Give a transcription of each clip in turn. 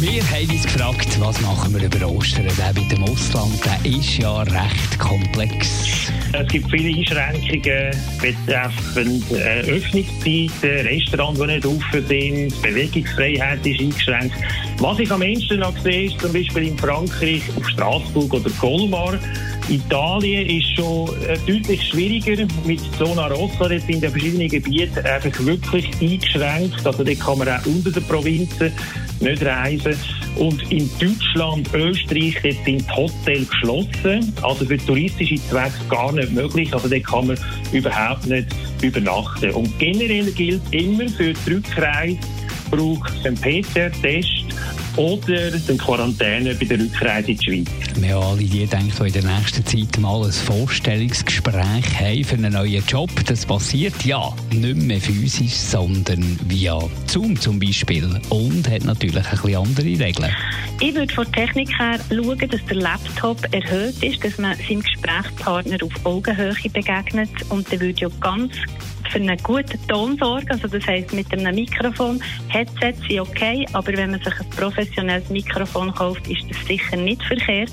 wir haben uns gefragt, was machen wir über Ostern? Der mit dem Ausland, der ist ja recht komplex. Es gibt viele Einschränkungen betreffend äh, Öffnungszeiten, Restaurants, die nicht offen sind, Bewegungsfreiheit ist eingeschränkt. Was ich am ehesten noch sehe, ist zum Beispiel in Frankreich, auf Straßburg oder Colmar, Italien ist schon äh, deutlich schwieriger mit Zona Rossa. Dort sind ja verschiedene Gebiete einfach wirklich eingeschränkt. Also dort kann man auch unter den Provinzen nicht reisen. Und in Deutschland, Österreich, dort sind die Hotels geschlossen. Also für touristische Zwecke gar nicht möglich. Also dort kann man überhaupt nicht übernachten. Und generell gilt immer für die Rückreise braucht es einen PCR-Test oder den Quarantäne bei der Rückreise in die Schweiz. Wir haben alle die denken, die in der nächsten Zeit mal ein Vorstellungsgespräch haben für einen neuen Job. Das passiert ja nicht mehr physisch, sondern via Zoom zum Beispiel und hat natürlich ein bisschen andere Regeln. Ich würde von der Technik her schauen, dass der Laptop erhöht ist, dass man seinem Gesprächspartner auf Augenhöhe begegnet und der würde ja ganz für einen guten Ton sorgen. Also das heisst, mit einem Mikrofon, Headset sind okay, aber wenn man sich ein professionelles Mikrofon kauft, ist das sicher nicht verkehrt.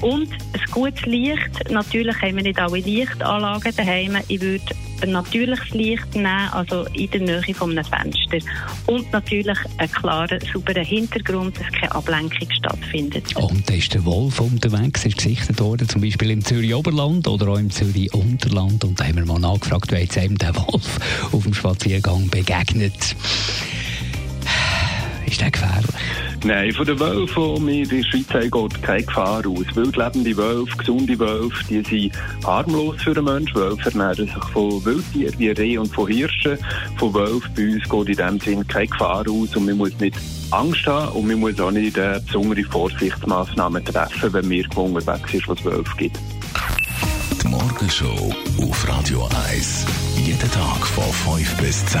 Und ein gutes Licht. Natürlich haben wir nicht alle Lichtanlagen daheim. Ich würde ein natürliches Licht nehmen, also in der Nähe von einem Fenster. Und natürlich einen klaren, sauberen Hintergrund, dass keine Ablenkung stattfindet. Und da ist der Wolf unterwegs, ist gesichtet worden, zum Beispiel im Zürich Oberland oder auch im Zürich Unterland. Und da haben wir mal nachgefragt, wer jetzt eben der Wolf auf dem Spaziergang begegnet. Ist der gefährlich? Nein, von den Wölfen, die in der Schweiz haben, geht keine Gefahr aus. Wildlebende Wölfe, gesunde Wölfe, die sind harmlos für den Menschen. Wölfe ernähren sich von Wildtieren wie Reh und von Hirschen. Von Wölfen bei uns geht in dem Sinne keine Gefahr aus und man muss nicht Angst haben und man muss auch nicht äh, besondere Vorsichtsmaßnahmen treffen, wenn wir unterwegs sind, was Wölfe gibt. Die Morgenshow auf Radio 1. Jeden Tag von 5 bis 10.